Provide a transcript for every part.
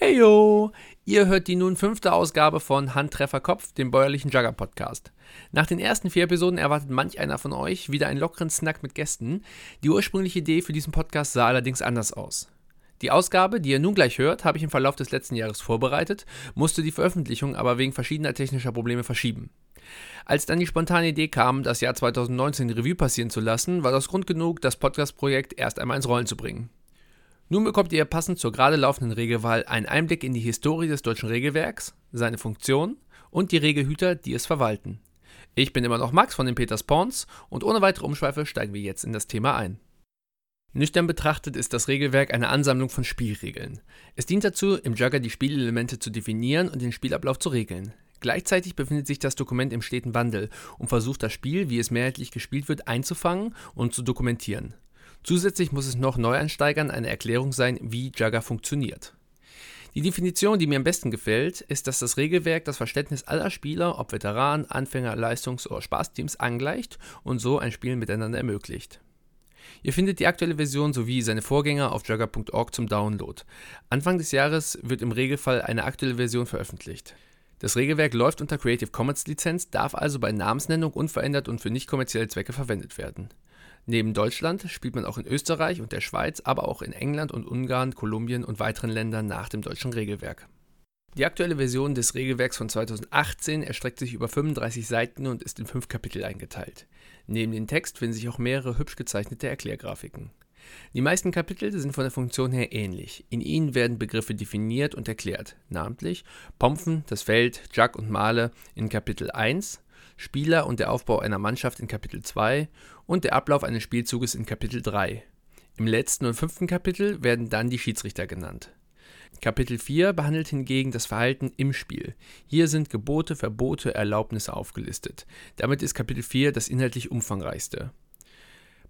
Hey yo! Ihr hört die nun fünfte Ausgabe von Handtreffer Kopf, dem bäuerlichen Jugger Podcast. Nach den ersten vier Episoden erwartet manch einer von euch wieder einen lockeren Snack mit Gästen. Die ursprüngliche Idee für diesen Podcast sah allerdings anders aus. Die Ausgabe, die ihr nun gleich hört, habe ich im Verlauf des letzten Jahres vorbereitet, musste die Veröffentlichung aber wegen verschiedener technischer Probleme verschieben. Als dann die spontane Idee kam, das Jahr 2019 Revue passieren zu lassen, war das Grund genug, das Podcast-Projekt erst einmal ins Rollen zu bringen. Nun bekommt ihr passend zur gerade laufenden Regelwahl einen Einblick in die Historie des deutschen Regelwerks, seine Funktion und die Regelhüter, die es verwalten. Ich bin immer noch Max von den Peters Pawns und ohne weitere Umschweife steigen wir jetzt in das Thema ein. Nüchtern betrachtet ist das Regelwerk eine Ansammlung von Spielregeln. Es dient dazu, im Jugger die Spielelemente zu definieren und den Spielablauf zu regeln. Gleichzeitig befindet sich das Dokument im steten Wandel und versucht das Spiel, wie es mehrheitlich gespielt wird, einzufangen und zu dokumentieren. Zusätzlich muss es noch Neueinsteigern eine Erklärung sein, wie Jugger funktioniert. Die Definition, die mir am besten gefällt, ist, dass das Regelwerk das Verständnis aller Spieler, ob Veteranen, Anfänger, Leistungs- oder Spaßteams, angleicht und so ein Spiel miteinander ermöglicht. Ihr findet die aktuelle Version sowie seine Vorgänger auf jugger.org zum Download. Anfang des Jahres wird im Regelfall eine aktuelle Version veröffentlicht. Das Regelwerk läuft unter Creative Commons Lizenz, darf also bei Namensnennung unverändert und für nicht kommerzielle Zwecke verwendet werden. Neben Deutschland spielt man auch in Österreich und der Schweiz, aber auch in England und Ungarn, Kolumbien und weiteren Ländern nach dem deutschen Regelwerk. Die aktuelle Version des Regelwerks von 2018 erstreckt sich über 35 Seiten und ist in fünf Kapitel eingeteilt. Neben dem Text finden sich auch mehrere hübsch gezeichnete Erklärgrafiken. Die meisten Kapitel sind von der Funktion her ähnlich. In ihnen werden Begriffe definiert und erklärt, namentlich Pompen, das Feld, Jug und Male in Kapitel 1, Spieler und der Aufbau einer Mannschaft in Kapitel 2 und der Ablauf eines Spielzuges in Kapitel 3. Im letzten und fünften Kapitel werden dann die Schiedsrichter genannt. Kapitel 4 behandelt hingegen das Verhalten im Spiel. Hier sind Gebote, Verbote, Erlaubnisse aufgelistet. Damit ist Kapitel 4 das inhaltlich umfangreichste.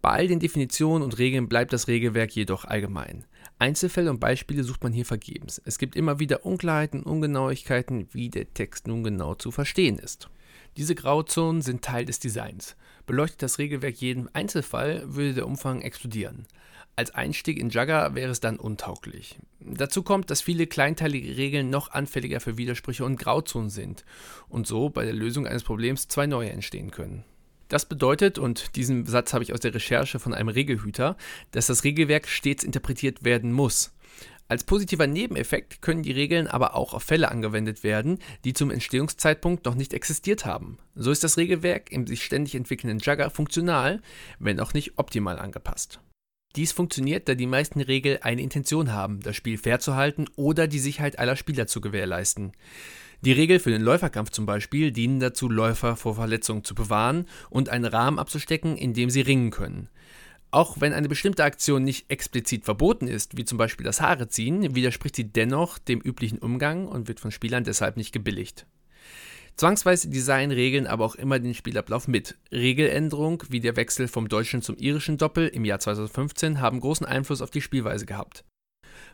Bei all den Definitionen und Regeln bleibt das Regelwerk jedoch allgemein. Einzelfälle und Beispiele sucht man hier vergebens. Es gibt immer wieder Unklarheiten, Ungenauigkeiten, wie der Text nun genau zu verstehen ist. Diese Grauzonen sind Teil des Designs. Beleuchtet das Regelwerk jeden Einzelfall, würde der Umfang explodieren. Als Einstieg in Jugger wäre es dann untauglich. Dazu kommt, dass viele kleinteilige Regeln noch anfälliger für Widersprüche und Grauzonen sind und so bei der Lösung eines Problems zwei neue entstehen können. Das bedeutet, und diesen Satz habe ich aus der Recherche von einem Regelhüter, dass das Regelwerk stets interpretiert werden muss. Als positiver Nebeneffekt können die Regeln aber auch auf Fälle angewendet werden, die zum Entstehungszeitpunkt noch nicht existiert haben. So ist das Regelwerk im sich ständig entwickelnden Jugger funktional, wenn auch nicht optimal angepasst. Dies funktioniert, da die meisten Regeln eine Intention haben, das Spiel fair zu halten oder die Sicherheit aller Spieler zu gewährleisten. Die Regeln für den Läuferkampf zum Beispiel dienen dazu, Läufer vor Verletzungen zu bewahren und einen Rahmen abzustecken, in dem sie ringen können. Auch wenn eine bestimmte Aktion nicht explizit verboten ist, wie zum Beispiel das Haare ziehen, widerspricht sie dennoch dem üblichen Umgang und wird von Spielern deshalb nicht gebilligt. Zwangsweise designen Regeln aber auch immer den Spielablauf mit. Regeländerungen wie der Wechsel vom deutschen zum irischen Doppel im Jahr 2015 haben großen Einfluss auf die Spielweise gehabt.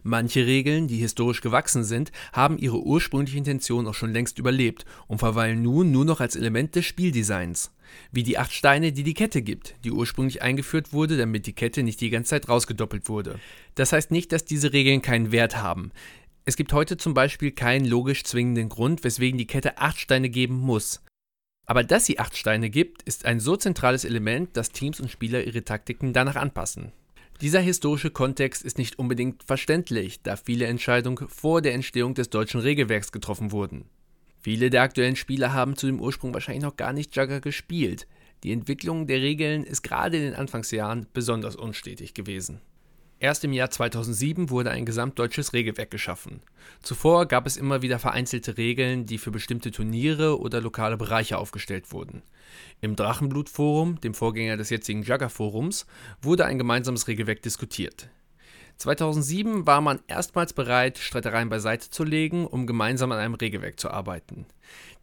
Manche Regeln, die historisch gewachsen sind, haben ihre ursprüngliche Intention auch schon längst überlebt und verweilen nun nur noch als Element des Spieldesigns. Wie die acht Steine, die die Kette gibt, die ursprünglich eingeführt wurde, damit die Kette nicht die ganze Zeit rausgedoppelt wurde. Das heißt nicht, dass diese Regeln keinen Wert haben. Es gibt heute zum Beispiel keinen logisch zwingenden Grund, weswegen die Kette acht Steine geben muss. Aber dass sie acht Steine gibt, ist ein so zentrales Element, dass Teams und Spieler ihre Taktiken danach anpassen. Dieser historische Kontext ist nicht unbedingt verständlich, da viele Entscheidungen vor der Entstehung des deutschen Regelwerks getroffen wurden. Viele der aktuellen Spieler haben zu dem Ursprung wahrscheinlich noch gar nicht Jugger gespielt. Die Entwicklung der Regeln ist gerade in den Anfangsjahren besonders unstetig gewesen. Erst im Jahr 2007 wurde ein gesamtdeutsches Regelwerk geschaffen. Zuvor gab es immer wieder vereinzelte Regeln, die für bestimmte Turniere oder lokale Bereiche aufgestellt wurden. Im Drachenblut-Forum, dem Vorgänger des jetzigen Jugger-Forums, wurde ein gemeinsames Regelwerk diskutiert. 2007 war man erstmals bereit, Streitereien beiseite zu legen, um gemeinsam an einem Regelwerk zu arbeiten.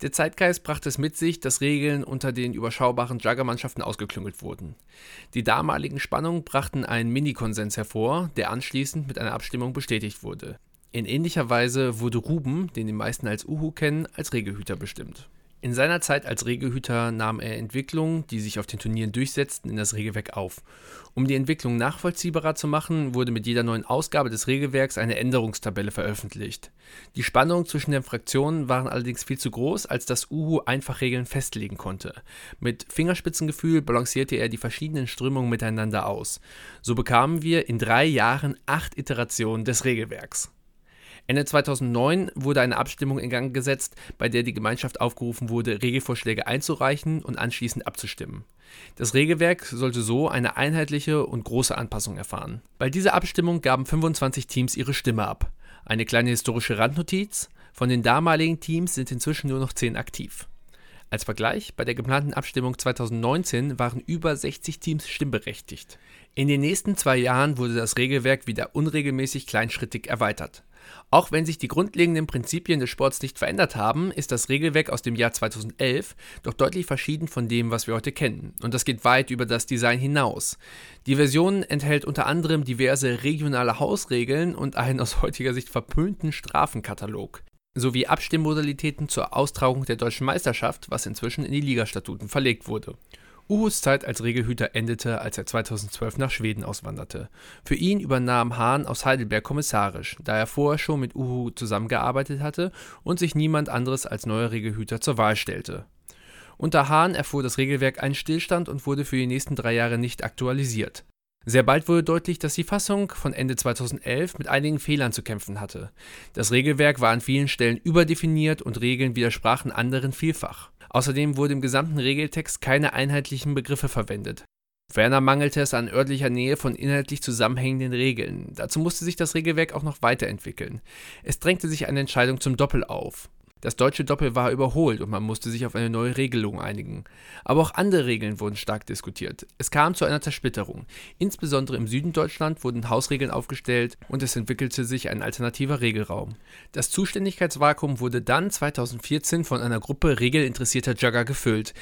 Der Zeitgeist brachte es mit sich, dass Regeln unter den überschaubaren Juggermannschaften ausgeklüngelt wurden. Die damaligen Spannungen brachten einen Mini-Konsens hervor, der anschließend mit einer Abstimmung bestätigt wurde. In ähnlicher Weise wurde Ruben, den die meisten als Uhu kennen, als Regelhüter bestimmt. In seiner Zeit als Regelhüter nahm er Entwicklungen, die sich auf den Turnieren durchsetzten, in das Regelwerk auf. Um die Entwicklung nachvollziehbarer zu machen, wurde mit jeder neuen Ausgabe des Regelwerks eine Änderungstabelle veröffentlicht. Die Spannungen zwischen den Fraktionen waren allerdings viel zu groß, als dass Uhu einfach Regeln festlegen konnte. Mit Fingerspitzengefühl balancierte er die verschiedenen Strömungen miteinander aus. So bekamen wir in drei Jahren acht Iterationen des Regelwerks. Ende 2009 wurde eine Abstimmung in Gang gesetzt, bei der die Gemeinschaft aufgerufen wurde, Regelvorschläge einzureichen und anschließend abzustimmen. Das Regelwerk sollte so eine einheitliche und große Anpassung erfahren. Bei dieser Abstimmung gaben 25 Teams ihre Stimme ab. Eine kleine historische Randnotiz: Von den damaligen Teams sind inzwischen nur noch 10 aktiv. Als Vergleich, bei der geplanten Abstimmung 2019 waren über 60 Teams stimmberechtigt. In den nächsten zwei Jahren wurde das Regelwerk wieder unregelmäßig kleinschrittig erweitert. Auch wenn sich die grundlegenden Prinzipien des Sports nicht verändert haben, ist das Regelwerk aus dem Jahr 2011 doch deutlich verschieden von dem, was wir heute kennen. Und das geht weit über das Design hinaus. Die Version enthält unter anderem diverse regionale Hausregeln und einen aus heutiger Sicht verpönten Strafenkatalog sowie Abstimmmodalitäten zur Austragung der deutschen Meisterschaft, was inzwischen in die Ligastatuten verlegt wurde. Uhus Zeit als Regelhüter endete, als er 2012 nach Schweden auswanderte. Für ihn übernahm Hahn aus Heidelberg kommissarisch, da er vorher schon mit Uhu zusammengearbeitet hatte und sich niemand anderes als neuer Regelhüter zur Wahl stellte. Unter Hahn erfuhr das Regelwerk einen Stillstand und wurde für die nächsten drei Jahre nicht aktualisiert. Sehr bald wurde deutlich, dass die Fassung von Ende 2011 mit einigen Fehlern zu kämpfen hatte. Das Regelwerk war an vielen Stellen überdefiniert und Regeln widersprachen anderen vielfach. Außerdem wurde im gesamten Regeltext keine einheitlichen Begriffe verwendet. Ferner mangelte es an örtlicher Nähe von inhaltlich zusammenhängenden Regeln. Dazu musste sich das Regelwerk auch noch weiterentwickeln. Es drängte sich eine Entscheidung zum Doppel auf. Das deutsche Doppel war überholt und man musste sich auf eine neue Regelung einigen. Aber auch andere Regeln wurden stark diskutiert. Es kam zu einer Zersplitterung. Insbesondere im Süden Deutschland wurden Hausregeln aufgestellt und es entwickelte sich ein alternativer Regelraum. Das Zuständigkeitsvakuum wurde dann 2014 von einer Gruppe regelinteressierter Jugger gefüllt.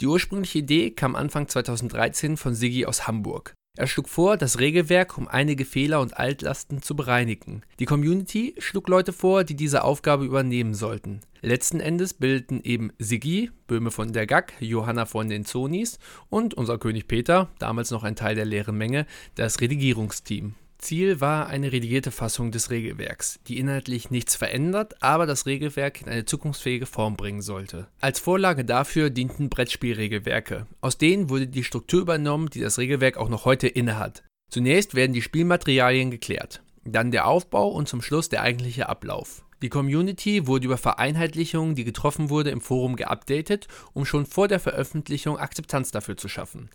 Die ursprüngliche Idee kam Anfang 2013 von Siggi aus Hamburg. Er schlug vor, das Regelwerk um einige Fehler und Altlasten zu bereinigen. Die Community schlug Leute vor, die diese Aufgabe übernehmen sollten. Letzten Endes bildeten eben Siggi, Böhme von der Gack, Johanna von den Zonis und unser König Peter, damals noch ein Teil der leeren Menge, das Redigierungsteam. Ziel war eine redigierte Fassung des Regelwerks, die inhaltlich nichts verändert, aber das Regelwerk in eine zukunftsfähige Form bringen sollte. Als Vorlage dafür dienten Brettspielregelwerke. Aus denen wurde die Struktur übernommen, die das Regelwerk auch noch heute innehat. Zunächst werden die Spielmaterialien geklärt, dann der Aufbau und zum Schluss der eigentliche Ablauf. Die Community wurde über Vereinheitlichungen, die getroffen wurde, im Forum geupdatet, um schon vor der Veröffentlichung Akzeptanz dafür zu schaffen.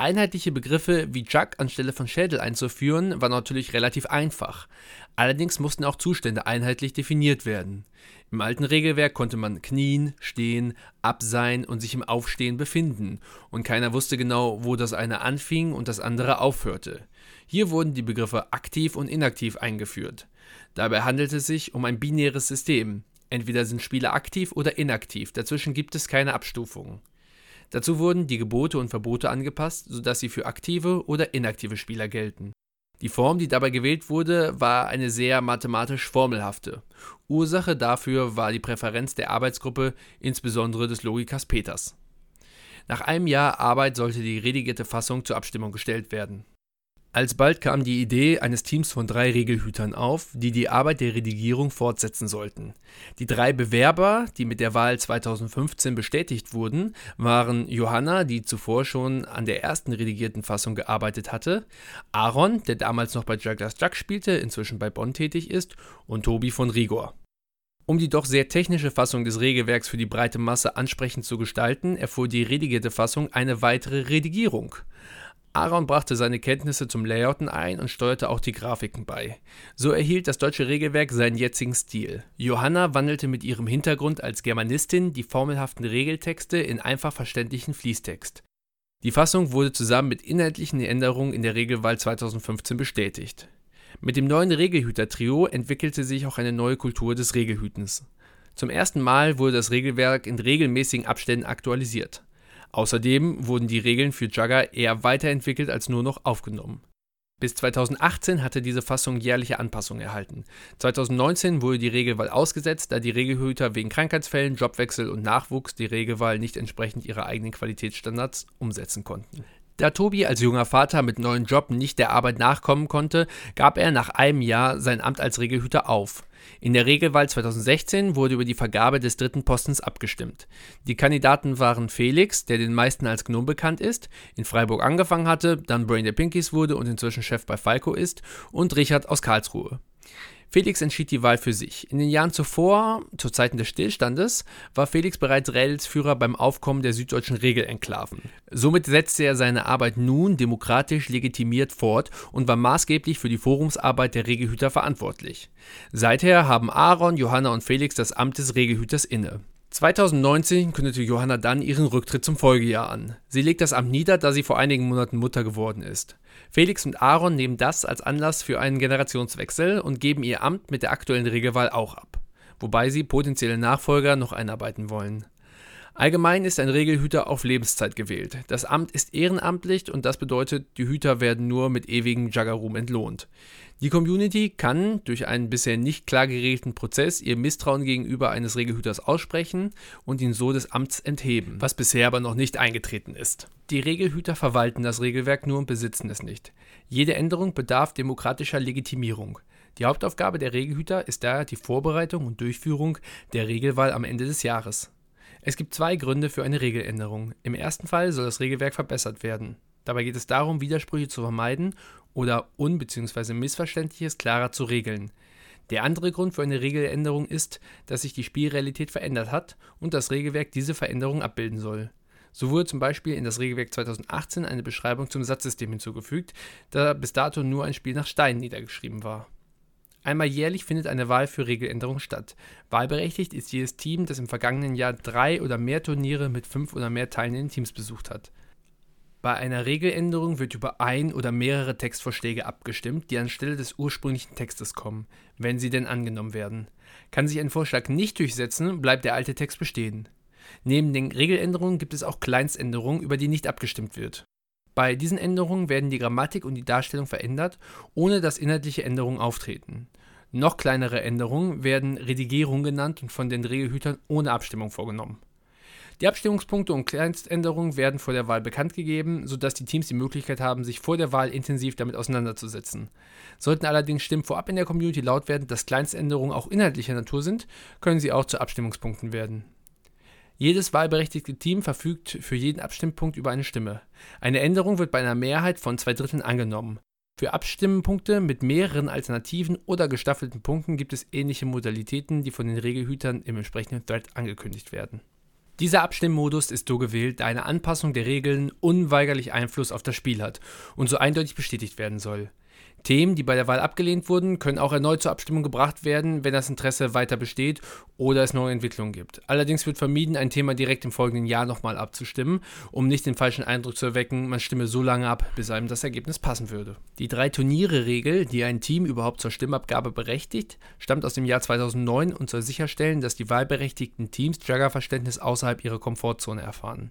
Einheitliche Begriffe wie Jug anstelle von Schädel einzuführen, war natürlich relativ einfach. Allerdings mussten auch Zustände einheitlich definiert werden. Im alten Regelwerk konnte man knien, stehen, absein und sich im Aufstehen befinden, und keiner wusste genau, wo das eine anfing und das andere aufhörte. Hier wurden die Begriffe aktiv und inaktiv eingeführt. Dabei handelt es sich um ein binäres System. Entweder sind Spieler aktiv oder inaktiv, dazwischen gibt es keine Abstufungen. Dazu wurden die Gebote und Verbote angepasst, sodass sie für aktive oder inaktive Spieler gelten. Die Form, die dabei gewählt wurde, war eine sehr mathematisch formelhafte. Ursache dafür war die Präferenz der Arbeitsgruppe, insbesondere des Logikers Peters. Nach einem Jahr Arbeit sollte die redigierte Fassung zur Abstimmung gestellt werden. Alsbald kam die Idee eines Teams von drei Regelhütern auf, die die Arbeit der Redigierung fortsetzen sollten. Die drei Bewerber, die mit der Wahl 2015 bestätigt wurden, waren Johanna, die zuvor schon an der ersten redigierten Fassung gearbeitet hatte, Aaron, der damals noch bei Jugglers Jug spielte, inzwischen bei Bonn tätig ist, und Tobi von Rigor. Um die doch sehr technische Fassung des Regelwerks für die breite Masse ansprechend zu gestalten, erfuhr die redigierte Fassung eine weitere Redigierung. Aaron brachte seine Kenntnisse zum Layouten ein und steuerte auch die Grafiken bei. So erhielt das deutsche Regelwerk seinen jetzigen Stil. Johanna wandelte mit ihrem Hintergrund als Germanistin die formelhaften Regeltexte in einfach verständlichen Fließtext. Die Fassung wurde zusammen mit inhaltlichen Änderungen in der Regelwahl 2015 bestätigt. Mit dem neuen Regelhüter-Trio entwickelte sich auch eine neue Kultur des Regelhütens. Zum ersten Mal wurde das Regelwerk in regelmäßigen Abständen aktualisiert. Außerdem wurden die Regeln für Jugger eher weiterentwickelt als nur noch aufgenommen. Bis 2018 hatte diese Fassung jährliche Anpassungen erhalten. 2019 wurde die Regelwahl ausgesetzt, da die Regelhüter wegen Krankheitsfällen, Jobwechsel und Nachwuchs die Regelwahl nicht entsprechend ihrer eigenen Qualitätsstandards umsetzen konnten. Da Tobi als junger Vater mit neuen Job nicht der Arbeit nachkommen konnte, gab er nach einem Jahr sein Amt als Regelhüter auf. In der Regelwahl 2016 wurde über die Vergabe des dritten Postens abgestimmt. Die Kandidaten waren Felix, der den meisten als Gnome bekannt ist, in Freiburg angefangen hatte, dann Brain der Pinkies wurde und inzwischen Chef bei Falco ist, und Richard aus Karlsruhe. Felix entschied die Wahl für sich. In den Jahren zuvor, zu Zeiten des Stillstandes, war Felix bereits Rädelsführer beim Aufkommen der süddeutschen Regelenklaven. Somit setzte er seine Arbeit nun demokratisch legitimiert fort und war maßgeblich für die Forumsarbeit der Regelhüter verantwortlich. Seither haben Aaron, Johanna und Felix das Amt des Regelhüters inne. 2019 kündete Johanna dann ihren Rücktritt zum Folgejahr an. Sie legt das Amt nieder, da sie vor einigen Monaten Mutter geworden ist. Felix und Aaron nehmen das als Anlass für einen Generationswechsel und geben ihr Amt mit der aktuellen Regelwahl auch ab, wobei sie potenzielle Nachfolger noch einarbeiten wollen. Allgemein ist ein Regelhüter auf Lebenszeit gewählt. Das Amt ist ehrenamtlich und das bedeutet, die Hüter werden nur mit ewigem Jaggerum entlohnt. Die Community kann durch einen bisher nicht klar geregelten Prozess ihr Misstrauen gegenüber eines Regelhüters aussprechen und ihn so des Amts entheben, was bisher aber noch nicht eingetreten ist. Die Regelhüter verwalten das Regelwerk nur und besitzen es nicht. Jede Änderung bedarf demokratischer Legitimierung. Die Hauptaufgabe der Regelhüter ist daher die Vorbereitung und Durchführung der Regelwahl am Ende des Jahres. Es gibt zwei Gründe für eine Regeländerung. Im ersten Fall soll das Regelwerk verbessert werden. Dabei geht es darum, Widersprüche zu vermeiden oder Un- bzw. Missverständliches klarer zu regeln. Der andere Grund für eine Regeländerung ist, dass sich die Spielrealität verändert hat und das Regelwerk diese Veränderung abbilden soll. So wurde zum Beispiel in das Regelwerk 2018 eine Beschreibung zum Satzsystem hinzugefügt, da bis dato nur ein Spiel nach Steinen niedergeschrieben war. Einmal jährlich findet eine Wahl für Regeländerungen statt. Wahlberechtigt ist jedes Team, das im vergangenen Jahr drei oder mehr Turniere mit fünf oder mehr teilnehmenden Teams besucht hat. Bei einer Regeländerung wird über ein oder mehrere Textvorschläge abgestimmt, die anstelle des ursprünglichen Textes kommen, wenn sie denn angenommen werden. Kann sich ein Vorschlag nicht durchsetzen, bleibt der alte Text bestehen. Neben den Regeländerungen gibt es auch Kleinständerungen, über die nicht abgestimmt wird. Bei diesen Änderungen werden die Grammatik und die Darstellung verändert, ohne dass inhaltliche Änderungen auftreten. Noch kleinere Änderungen werden Redigierung genannt und von den Regelhütern ohne Abstimmung vorgenommen. Die Abstimmungspunkte und Kleinständerungen werden vor der Wahl bekannt gegeben, sodass die Teams die Möglichkeit haben, sich vor der Wahl intensiv damit auseinanderzusetzen. Sollten allerdings Stimmen vorab in der Community laut werden, dass Kleinständerungen auch inhaltlicher Natur sind, können sie auch zu Abstimmungspunkten werden. Jedes wahlberechtigte Team verfügt für jeden Abstimmpunkt über eine Stimme. Eine Änderung wird bei einer Mehrheit von zwei Dritteln angenommen. Für Abstimmpunkte mit mehreren alternativen oder gestaffelten Punkten gibt es ähnliche Modalitäten, die von den Regelhütern im entsprechenden Thread angekündigt werden. Dieser Abstimmmodus ist so gewählt, da eine Anpassung der Regeln unweigerlich Einfluss auf das Spiel hat und so eindeutig bestätigt werden soll. Themen, die bei der Wahl abgelehnt wurden, können auch erneut zur Abstimmung gebracht werden, wenn das Interesse weiter besteht oder es neue Entwicklungen gibt. Allerdings wird vermieden, ein Thema direkt im folgenden Jahr nochmal abzustimmen, um nicht den falschen Eindruck zu erwecken, man stimme so lange ab, bis einem das Ergebnis passen würde. Die drei Turniere-Regel, die ein Team überhaupt zur Stimmabgabe berechtigt, stammt aus dem Jahr 2009 und soll sicherstellen, dass die wahlberechtigten Teams Jagger-Verständnis außerhalb ihrer Komfortzone erfahren.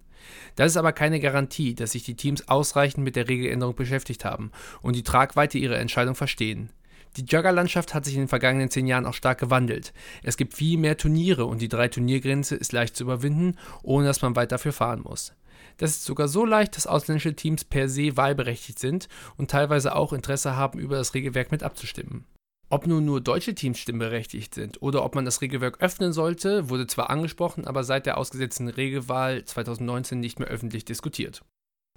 Das ist aber keine Garantie, dass sich die Teams ausreichend mit der Regeländerung beschäftigt haben und die Tragweite ihrer Entscheidung verstehen. Die Jugger-Landschaft hat sich in den vergangenen zehn Jahren auch stark gewandelt. Es gibt viel mehr Turniere und die drei Turniergrenze ist leicht zu überwinden, ohne dass man weit dafür fahren muss. Das ist sogar so leicht, dass ausländische Teams per se wahlberechtigt sind und teilweise auch Interesse haben, über das Regelwerk mit abzustimmen. Ob nun nur deutsche Teams stimmberechtigt sind oder ob man das Regelwerk öffnen sollte, wurde zwar angesprochen, aber seit der ausgesetzten Regelwahl 2019 nicht mehr öffentlich diskutiert.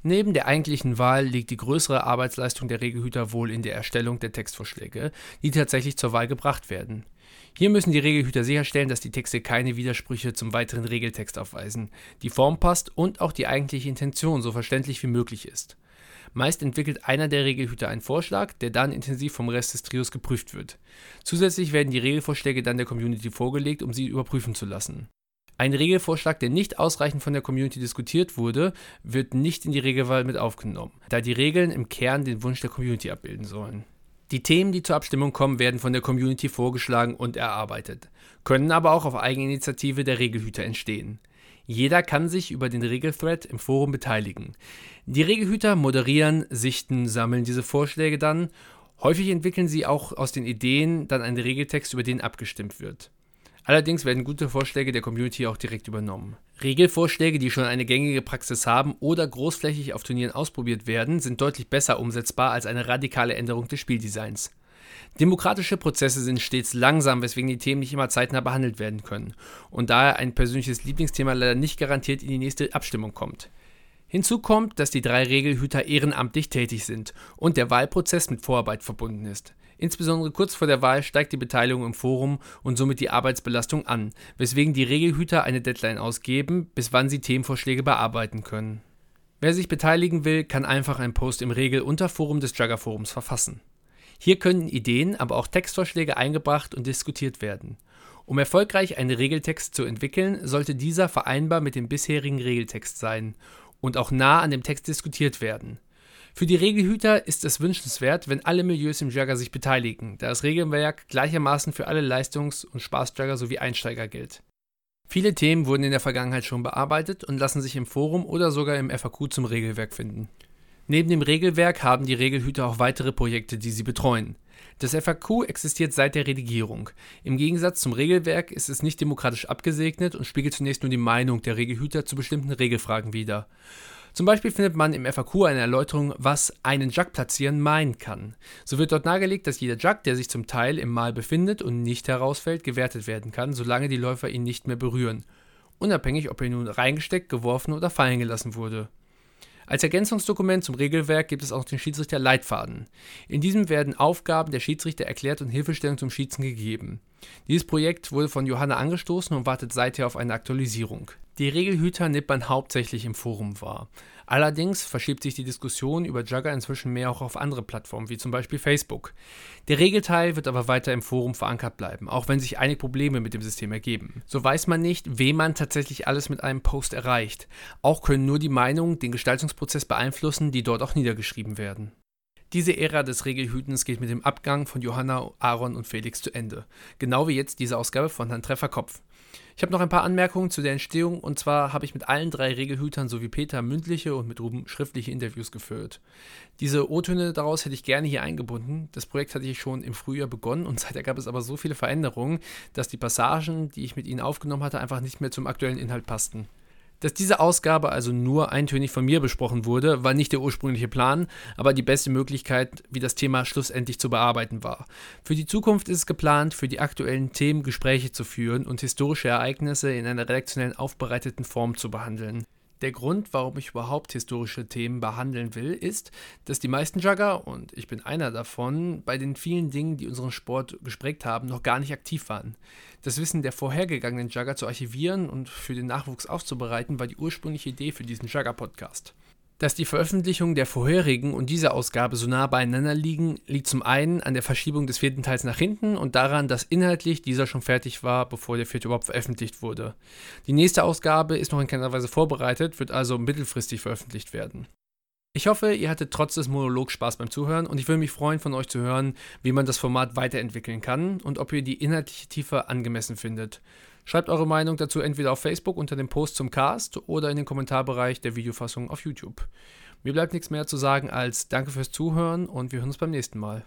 Neben der eigentlichen Wahl liegt die größere Arbeitsleistung der Regelhüter wohl in der Erstellung der Textvorschläge, die tatsächlich zur Wahl gebracht werden. Hier müssen die Regelhüter sicherstellen, dass die Texte keine Widersprüche zum weiteren Regeltext aufweisen, die Form passt und auch die eigentliche Intention so verständlich wie möglich ist. Meist entwickelt einer der Regelhüter einen Vorschlag, der dann intensiv vom Rest des Trios geprüft wird. Zusätzlich werden die Regelvorschläge dann der Community vorgelegt, um sie überprüfen zu lassen. Ein Regelvorschlag, der nicht ausreichend von der Community diskutiert wurde, wird nicht in die Regelwahl mit aufgenommen, da die Regeln im Kern den Wunsch der Community abbilden sollen. Die Themen, die zur Abstimmung kommen, werden von der Community vorgeschlagen und erarbeitet, können aber auch auf Eigeninitiative der Regelhüter entstehen. Jeder kann sich über den Regelthread im Forum beteiligen. Die Regelhüter moderieren, sichten, sammeln diese Vorschläge dann. Häufig entwickeln sie auch aus den Ideen dann einen Regeltext, über den abgestimmt wird. Allerdings werden gute Vorschläge der Community auch direkt übernommen. Regelvorschläge, die schon eine gängige Praxis haben oder großflächig auf Turnieren ausprobiert werden, sind deutlich besser umsetzbar als eine radikale Änderung des Spieldesigns. Demokratische Prozesse sind stets langsam, weswegen die Themen nicht immer zeitnah behandelt werden können und daher ein persönliches Lieblingsthema leider nicht garantiert in die nächste Abstimmung kommt. Hinzu kommt, dass die drei Regelhüter ehrenamtlich tätig sind und der Wahlprozess mit Vorarbeit verbunden ist. Insbesondere kurz vor der Wahl steigt die Beteiligung im Forum und somit die Arbeitsbelastung an, weswegen die Regelhüter eine Deadline ausgeben, bis wann sie Themenvorschläge bearbeiten können. Wer sich beteiligen will, kann einfach einen Post im Regel-Unterforum des Jugger Forums verfassen. Hier können Ideen, aber auch Textvorschläge eingebracht und diskutiert werden. Um erfolgreich einen Regeltext zu entwickeln, sollte dieser vereinbar mit dem bisherigen Regeltext sein und auch nah an dem Text diskutiert werden. Für die Regelhüter ist es wünschenswert, wenn alle Milieus im Jugger sich beteiligen, da das Regelwerk gleichermaßen für alle Leistungs- und Spaßjugger sowie Einsteiger gilt. Viele Themen wurden in der Vergangenheit schon bearbeitet und lassen sich im Forum oder sogar im FAQ zum Regelwerk finden. Neben dem Regelwerk haben die Regelhüter auch weitere Projekte, die sie betreuen. Das FAQ existiert seit der Redigierung. Im Gegensatz zum Regelwerk ist es nicht demokratisch abgesegnet und spiegelt zunächst nur die Meinung der Regelhüter zu bestimmten Regelfragen wider. Zum Beispiel findet man im FAQ eine Erläuterung, was einen Jug platzieren meinen kann. So wird dort nahegelegt, dass jeder Jug, der sich zum Teil im Mal befindet und nicht herausfällt, gewertet werden kann, solange die Läufer ihn nicht mehr berühren. Unabhängig, ob er nun reingesteckt, geworfen oder fallen gelassen wurde. Als Ergänzungsdokument zum Regelwerk gibt es auch den Schiedsrichter-Leitfaden. In diesem werden Aufgaben der Schiedsrichter erklärt und Hilfestellung zum Schießen gegeben. Dieses Projekt wurde von Johanna angestoßen und wartet seither auf eine Aktualisierung. Die Regelhüter nimmt man hauptsächlich im Forum wahr. Allerdings verschiebt sich die Diskussion über Jugger inzwischen mehr auch auf andere Plattformen, wie zum Beispiel Facebook. Der Regelteil wird aber weiter im Forum verankert bleiben, auch wenn sich einige Probleme mit dem System ergeben. So weiß man nicht, wem man tatsächlich alles mit einem Post erreicht. Auch können nur die Meinungen den Gestaltungsprozess beeinflussen, die dort auch niedergeschrieben werden. Diese Ära des Regelhütens geht mit dem Abgang von Johanna, Aaron und Felix zu Ende. Genau wie jetzt diese Ausgabe von Herrn Treffer Kopf. Ich habe noch ein paar Anmerkungen zu der Entstehung und zwar habe ich mit allen drei Regelhütern sowie Peter mündliche und mit Ruben schriftliche Interviews geführt. Diese O-Töne daraus hätte ich gerne hier eingebunden. Das Projekt hatte ich schon im Frühjahr begonnen und seither gab es aber so viele Veränderungen, dass die Passagen, die ich mit ihnen aufgenommen hatte, einfach nicht mehr zum aktuellen Inhalt passten. Dass diese Ausgabe also nur eintönig von mir besprochen wurde, war nicht der ursprüngliche Plan, aber die beste Möglichkeit, wie das Thema schlussendlich zu bearbeiten war. Für die Zukunft ist es geplant, für die aktuellen Themen Gespräche zu führen und historische Ereignisse in einer redaktionell aufbereiteten Form zu behandeln. Der Grund, warum ich überhaupt historische Themen behandeln will, ist, dass die meisten Jugger, und ich bin einer davon, bei den vielen Dingen, die unseren Sport gesprägt haben, noch gar nicht aktiv waren. Das Wissen der vorhergegangenen Jugger zu archivieren und für den Nachwuchs aufzubereiten, war die ursprüngliche Idee für diesen Jugger-Podcast. Dass die Veröffentlichungen der vorherigen und dieser Ausgabe so nah beieinander liegen, liegt zum einen an der Verschiebung des vierten Teils nach hinten und daran, dass inhaltlich dieser schon fertig war, bevor der vierte überhaupt veröffentlicht wurde. Die nächste Ausgabe ist noch in keiner Weise vorbereitet, wird also mittelfristig veröffentlicht werden. Ich hoffe, ihr hattet trotz des Monologs Spaß beim Zuhören und ich würde mich freuen, von euch zu hören, wie man das Format weiterentwickeln kann und ob ihr die inhaltliche Tiefe angemessen findet. Schreibt eure Meinung dazu entweder auf Facebook unter dem Post zum Cast oder in den Kommentarbereich der Videofassung auf YouTube. Mir bleibt nichts mehr zu sagen als Danke fürs Zuhören und wir hören uns beim nächsten Mal.